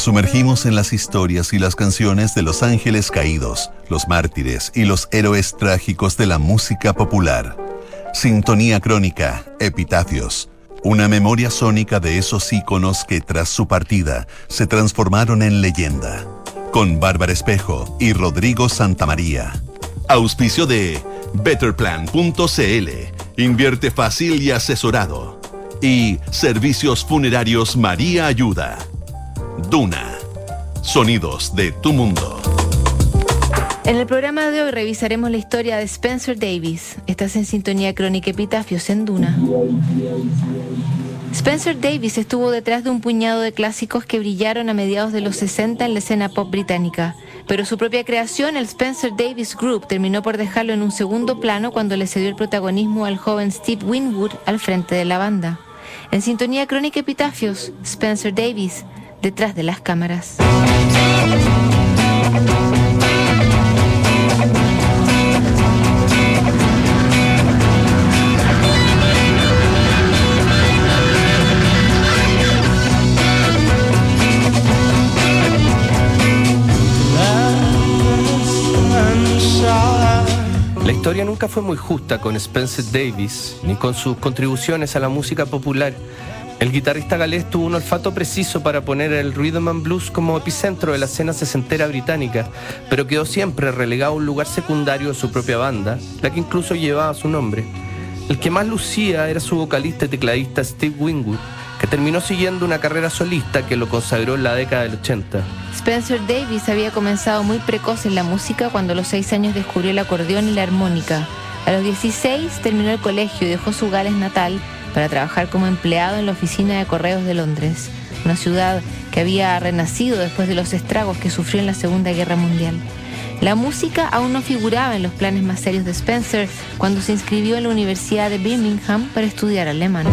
Sumergimos en las historias y las canciones de los ángeles caídos, los mártires y los héroes trágicos de la música popular. Sintonía crónica, epitafios. Una memoria sónica de esos íconos que tras su partida se transformaron en leyenda. Con Bárbara Espejo y Rodrigo Santamaría. Auspicio de Betterplan.cl. Invierte fácil y asesorado. Y Servicios Funerarios María Ayuda. Duna. Sonidos de tu mundo. En el programa de hoy revisaremos la historia de Spencer Davis. Estás en sintonía crónica Epitafios en Duna. Spencer Davis estuvo detrás de un puñado de clásicos que brillaron a mediados de los 60 en la escena pop británica. Pero su propia creación, el Spencer Davis Group, terminó por dejarlo en un segundo plano cuando le cedió el protagonismo al joven Steve Winwood al frente de la banda. En sintonía crónica Epitafios, Spencer Davis, detrás de las cámaras. La historia nunca fue muy justa con Spencer Davis, ni con sus contribuciones a la música popular. El guitarrista galés tuvo un olfato preciso para poner el rhythm and blues como epicentro de la escena sesentera británica, pero quedó siempre relegado a un lugar secundario de su propia banda, la que incluso llevaba su nombre. El que más lucía era su vocalista y tecladista Steve Winwood, que terminó siguiendo una carrera solista que lo consagró en la década del 80. Spencer Davis había comenzado muy precoz en la música cuando a los seis años descubrió el acordeón y la armónica. A los 16 terminó el colegio y dejó su Gales natal para trabajar como empleado en la oficina de correos de Londres, una ciudad que había renacido después de los estragos que sufrió en la Segunda Guerra Mundial. La música aún no figuraba en los planes más serios de Spencer cuando se inscribió en la Universidad de Birmingham para estudiar alemán.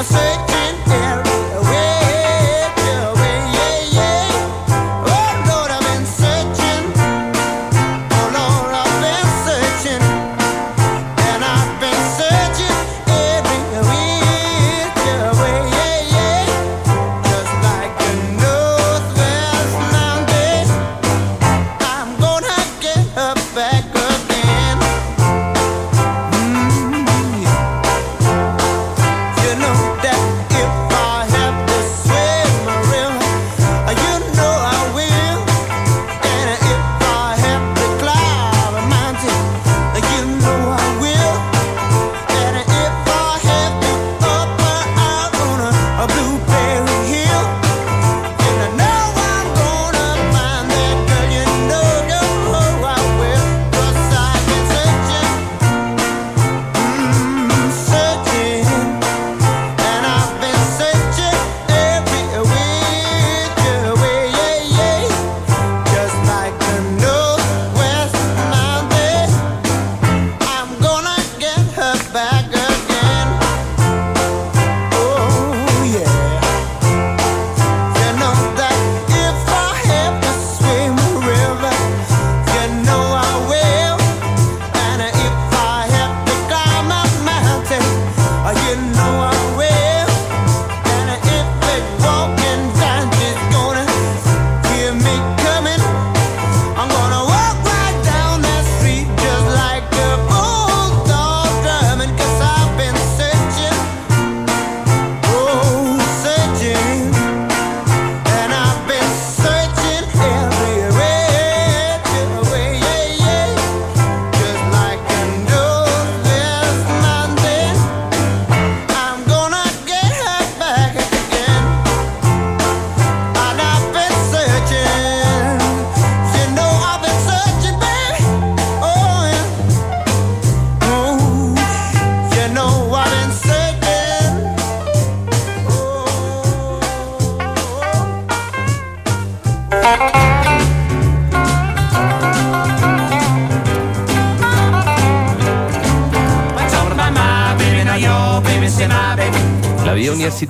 I say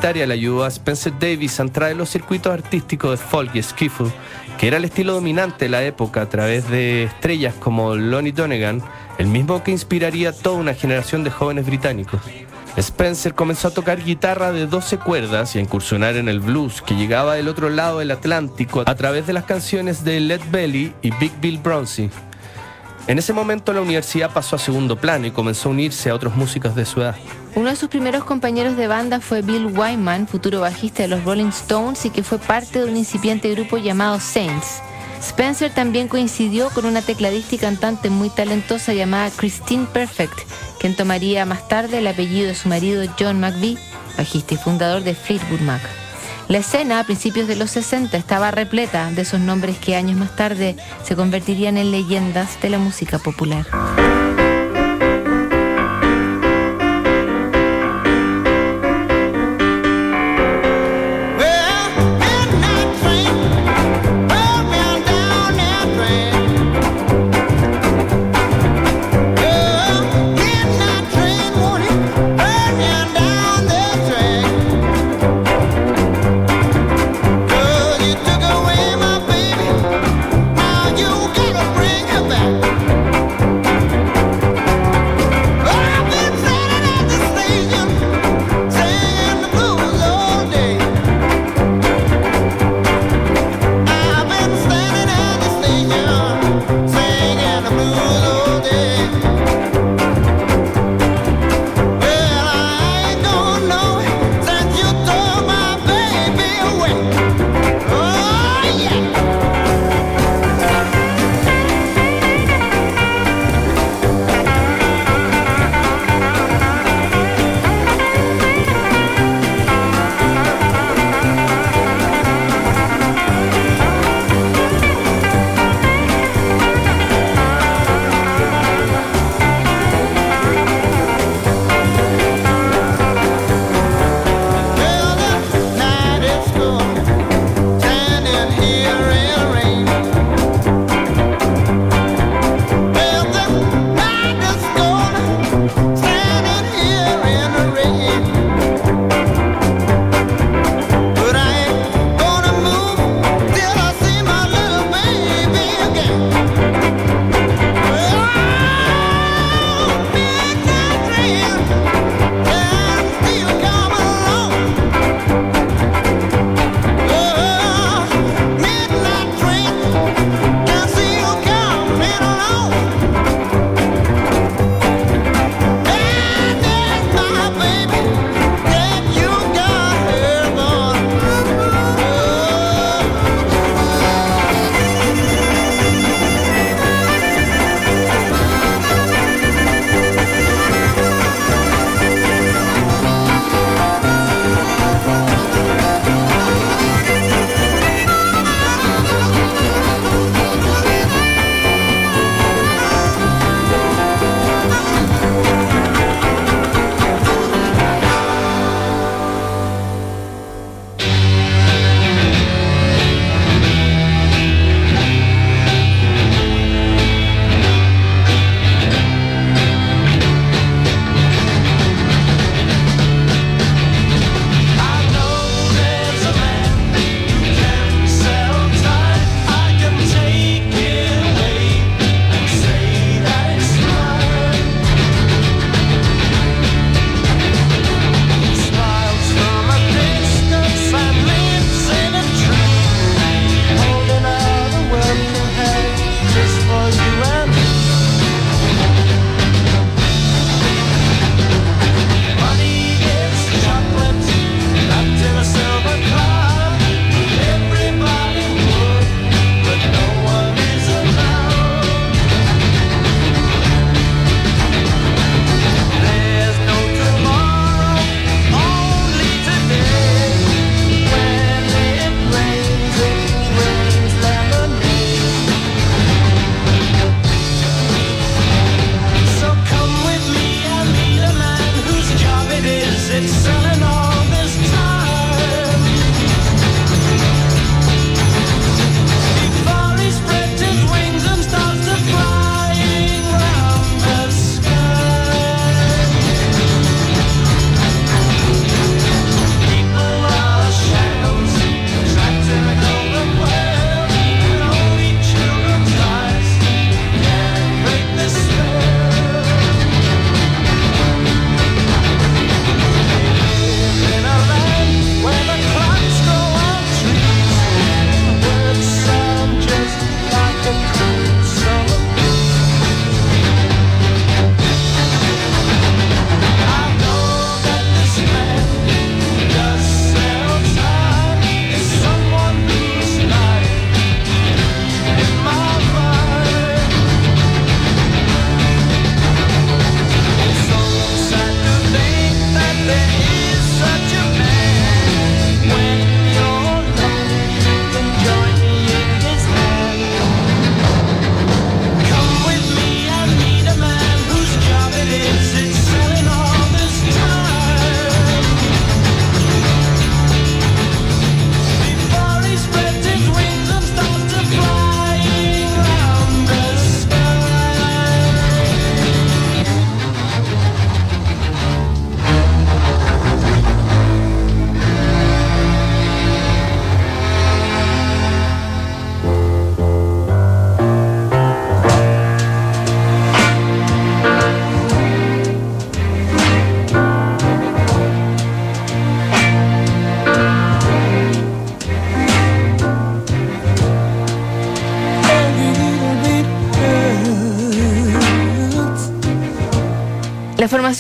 le ayudó a Spencer Davis a entrar en los circuitos artísticos de folk y skiffle, que era el estilo dominante de la época a través de estrellas como Lonnie Donegan, el mismo que inspiraría a toda una generación de jóvenes británicos. Spencer comenzó a tocar guitarra de 12 cuerdas y a incursionar en el blues que llegaba del otro lado del Atlántico a través de las canciones de Led Belly y Big Bill Bronzy. En ese momento la universidad pasó a segundo plano y comenzó a unirse a otros músicos de su edad. Uno de sus primeros compañeros de banda fue Bill Wyman, futuro bajista de los Rolling Stones y que fue parte de un incipiente grupo llamado Saints. Spencer también coincidió con una tecladista y cantante muy talentosa llamada Christine Perfect, quien tomaría más tarde el apellido de su marido John McVie, bajista y fundador de Fleetwood Mac. La escena a principios de los 60 estaba repleta de esos nombres que años más tarde se convertirían en leyendas de la música popular.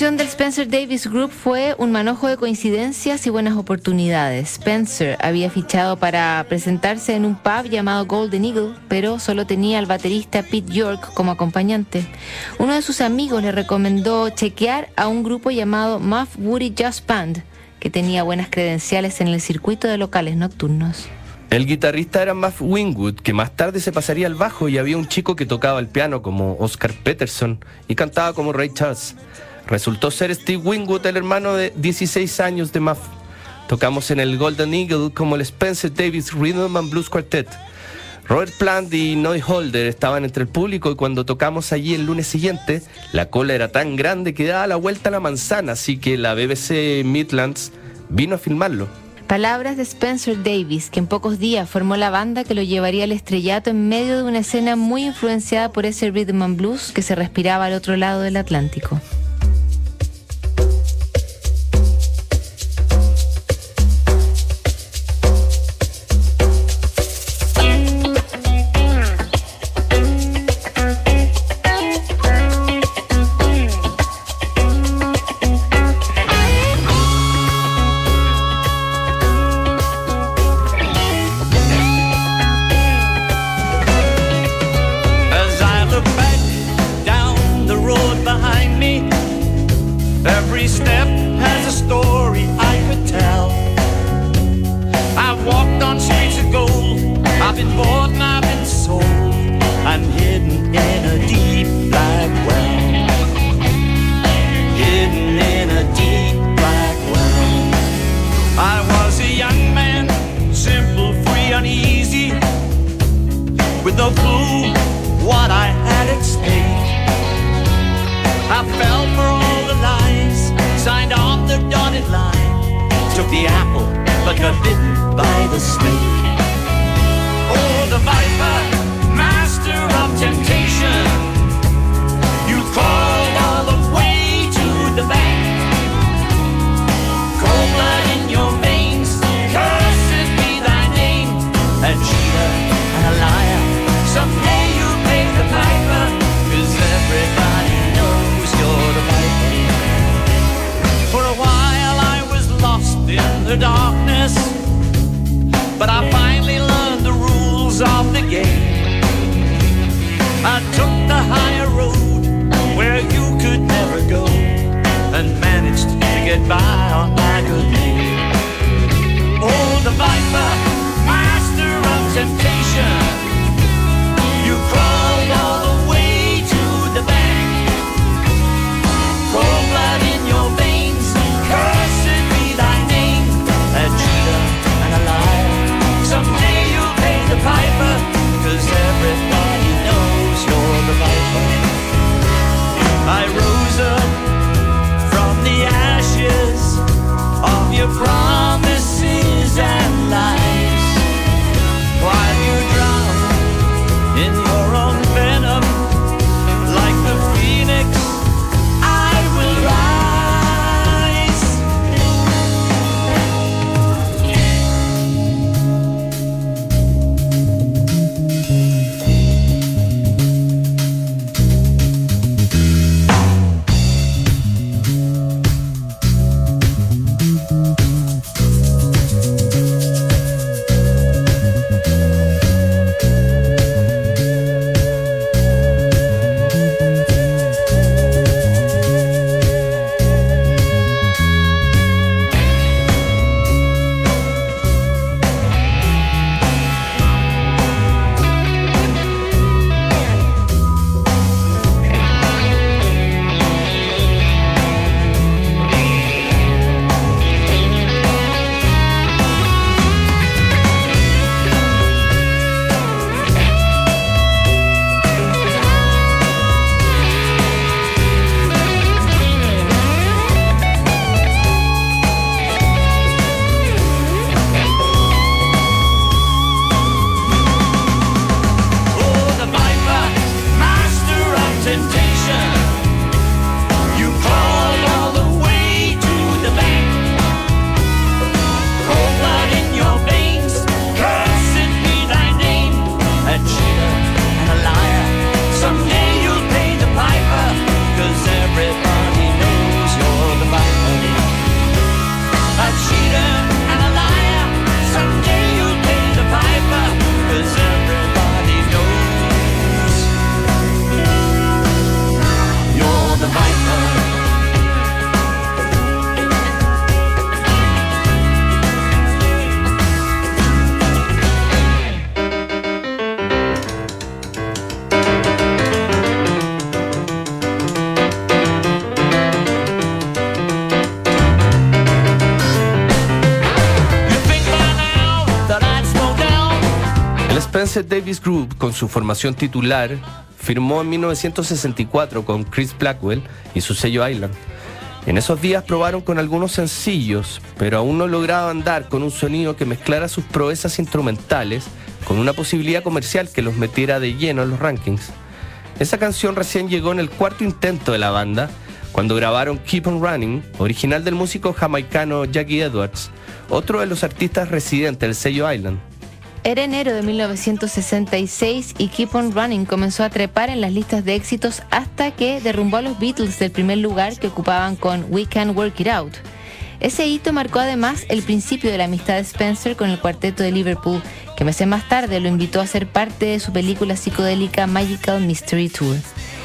La formación del Spencer Davis Group fue un manojo de coincidencias y buenas oportunidades. Spencer había fichado para presentarse en un pub llamado Golden Eagle, pero solo tenía al baterista Pete York como acompañante. Uno de sus amigos le recomendó chequear a un grupo llamado Muff Woody Jazz Band, que tenía buenas credenciales en el circuito de locales nocturnos. El guitarrista era Muff Wingwood, que más tarde se pasaría al bajo y había un chico que tocaba el piano como Oscar Peterson y cantaba como Ray Charles. Resultó ser Steve Wingwood, el hermano de 16 años de Muff. Tocamos en el Golden Eagle como el Spencer Davis Rhythm and Blues Quartet. Robert Plant y Noy Holder estaban entre el público y cuando tocamos allí el lunes siguiente, la cola era tan grande que daba la vuelta a la manzana, así que la BBC Midlands vino a filmarlo. Palabras de Spencer Davis, que en pocos días formó la banda que lo llevaría al estrellato en medio de una escena muy influenciada por ese rhythm and blues que se respiraba al otro lado del Atlántico. Spencer Davis Group, con su formación titular, firmó en 1964 con Chris Blackwell y su sello Island. En esos días probaron con algunos sencillos, pero aún no lograban dar con un sonido que mezclara sus proezas instrumentales con una posibilidad comercial que los metiera de lleno en los rankings. Esa canción recién llegó en el cuarto intento de la banda, cuando grabaron Keep on Running, original del músico jamaicano Jackie Edwards, otro de los artistas residentes del sello Island. Era enero de 1966 y Keep on Running comenzó a trepar en las listas de éxitos hasta que derrumbó a los Beatles del primer lugar que ocupaban con We Can Work It Out. Ese hito marcó además el principio de la amistad de Spencer con el cuarteto de Liverpool, que meses más tarde lo invitó a ser parte de su película psicodélica Magical Mystery Tour.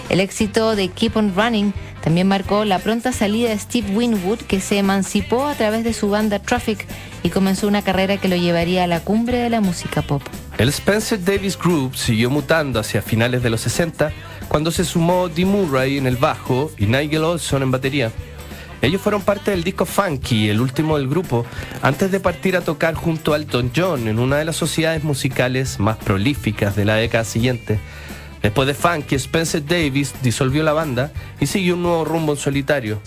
El éxito de Keep on Running también marcó la pronta salida de Steve Winwood, que se emancipó a través de su banda Traffic y comenzó una carrera que lo llevaría a la cumbre de la música pop. El Spencer Davis Group siguió mutando hacia finales de los 60 cuando se sumó Dee Murray en el bajo y Nigel Olson en batería. Ellos fueron parte del disco Funky, el último del grupo, antes de partir a tocar junto a Elton John en una de las sociedades musicales más prolíficas de la década siguiente. Después de Funky, Spencer Davis disolvió la banda y siguió un nuevo rumbo en solitario.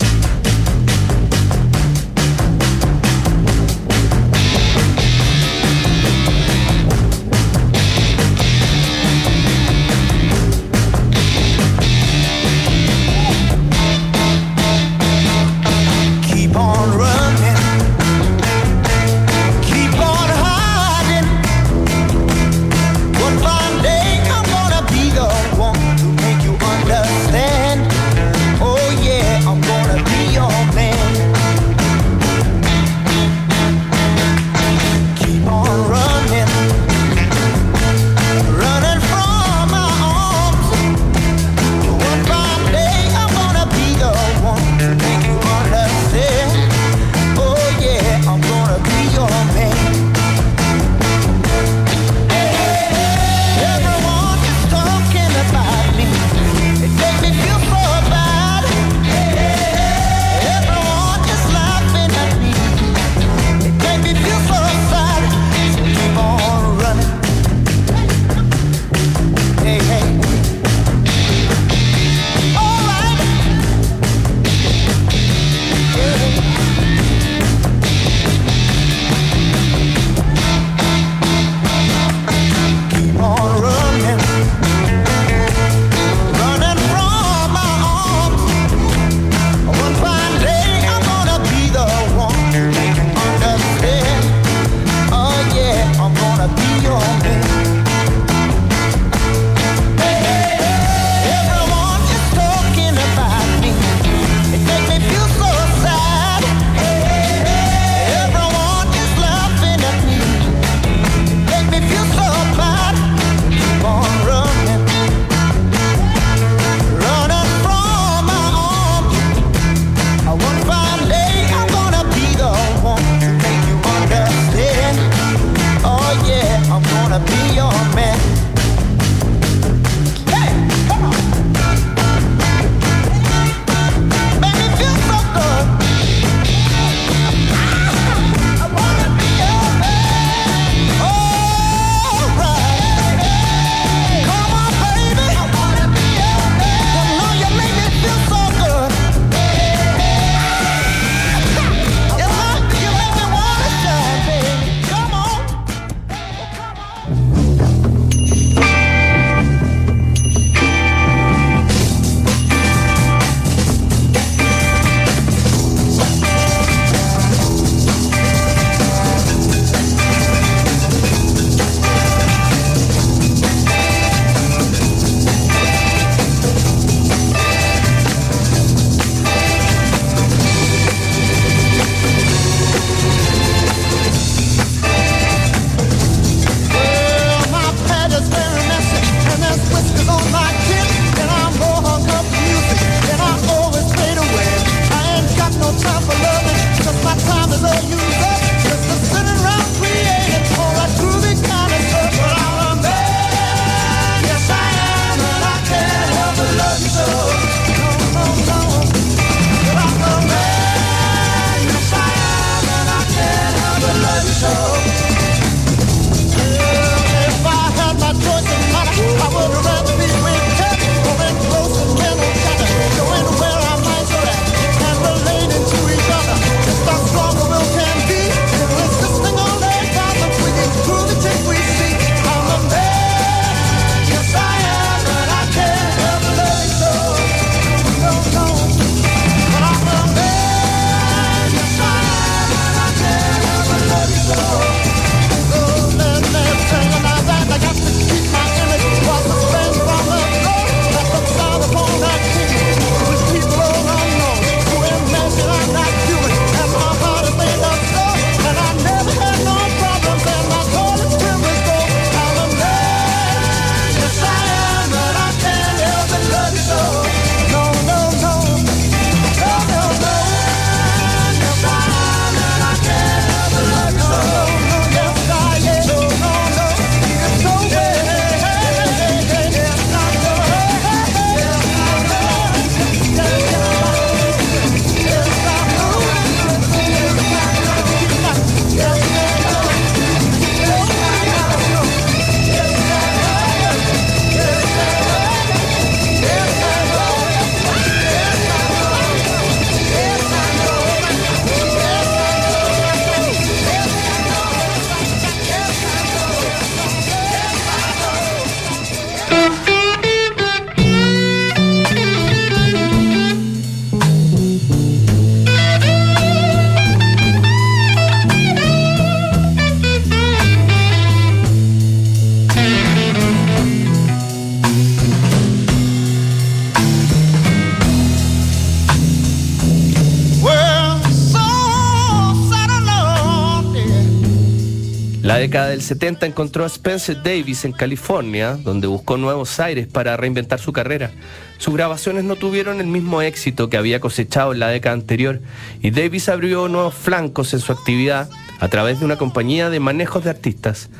Década del 70 encontró a Spencer Davis en California, donde buscó nuevos aires para reinventar su carrera. Sus grabaciones no tuvieron el mismo éxito que había cosechado en la década anterior y Davis abrió nuevos flancos en su actividad a través de una compañía de manejos de artistas.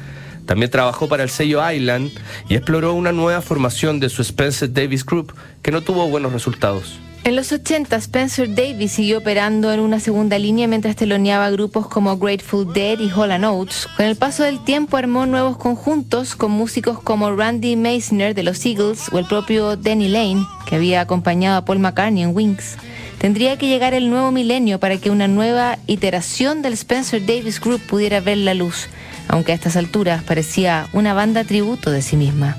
También trabajó para el sello Island y exploró una nueva formación de su Spencer Davis Group que no tuvo buenos resultados. En los 80, Spencer Davis siguió operando en una segunda línea mientras teloneaba grupos como Grateful Dead y Hall Oates. Con el paso del tiempo armó nuevos conjuntos con músicos como Randy Meisner de los Eagles o el propio Danny Lane, que había acompañado a Paul McCartney en Wings. Tendría que llegar el nuevo milenio para que una nueva iteración del Spencer Davis Group pudiera ver la luz, aunque a estas alturas parecía una banda tributo de sí misma.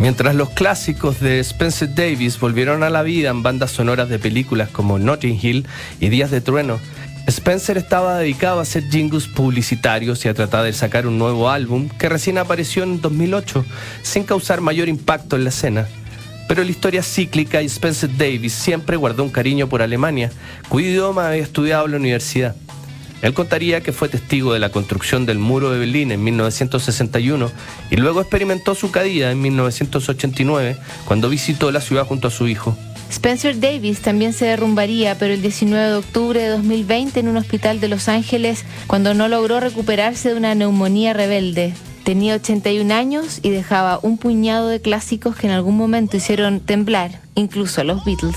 Mientras los clásicos de Spencer Davis volvieron a la vida en bandas sonoras de películas como Notting Hill y Días de Trueno, Spencer estaba dedicado a hacer jingles publicitarios y a tratar de sacar un nuevo álbum que recién apareció en 2008 sin causar mayor impacto en la escena. Pero la historia cíclica y Spencer Davis siempre guardó un cariño por Alemania, cuyo idioma había estudiado en la universidad. Él contaría que fue testigo de la construcción del muro de Berlín en 1961 y luego experimentó su caída en 1989 cuando visitó la ciudad junto a su hijo. Spencer Davis también se derrumbaría, pero el 19 de octubre de 2020 en un hospital de Los Ángeles cuando no logró recuperarse de una neumonía rebelde. Tenía 81 años y dejaba un puñado de clásicos que en algún momento hicieron temblar incluso a los Beatles.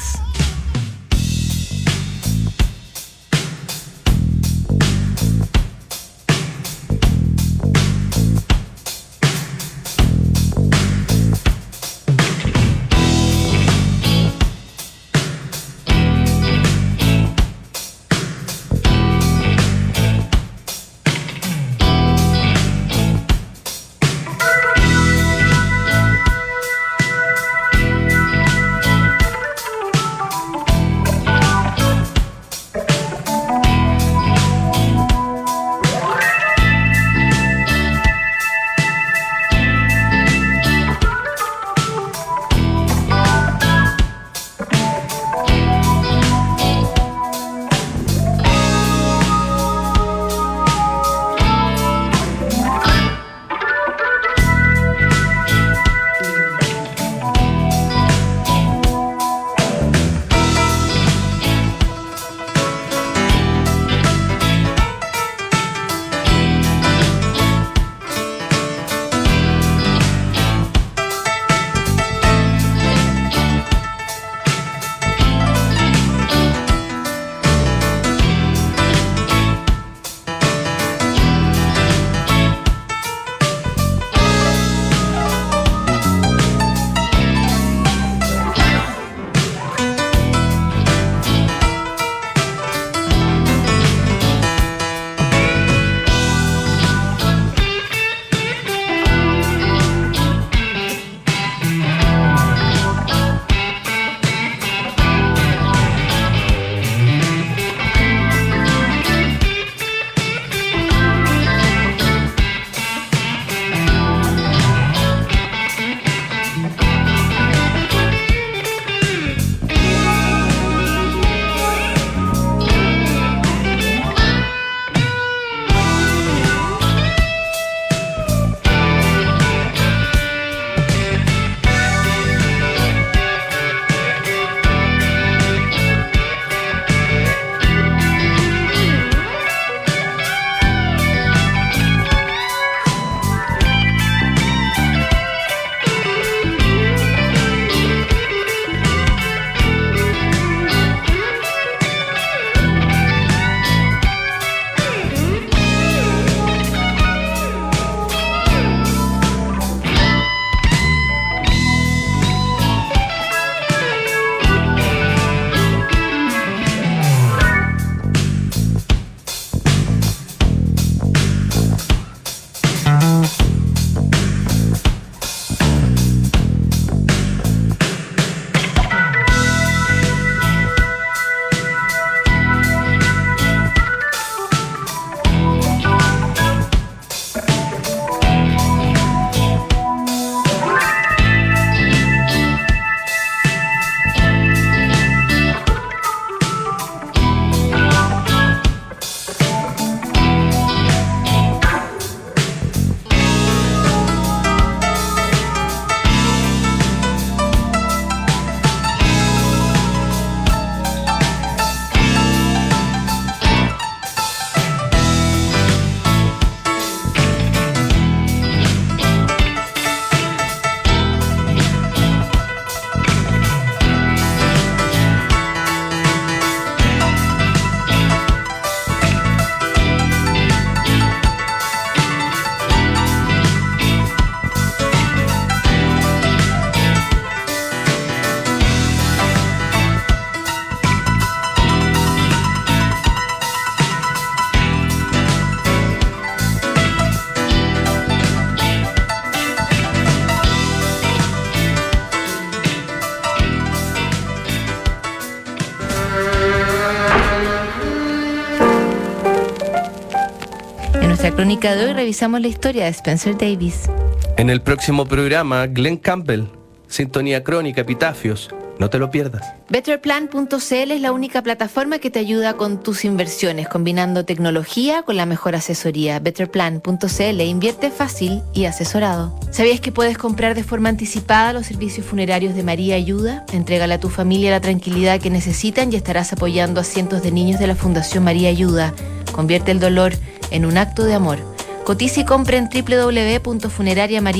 Crónica de hoy revisamos la historia de Spencer Davis. En el próximo programa, Glenn Campbell, Sintonía Crónica, Epitafios. No te lo pierdas. Betterplan.cl es la única plataforma que te ayuda con tus inversiones, combinando tecnología con la mejor asesoría. Betterplan.cl invierte fácil y asesorado. ¿Sabías que puedes comprar de forma anticipada los servicios funerarios de María Ayuda? Entrégale a tu familia la tranquilidad que necesitan y estarás apoyando a cientos de niños de la Fundación María Ayuda. Convierte el dolor en un acto de amor. Cotiza y compra en www.funerariamaria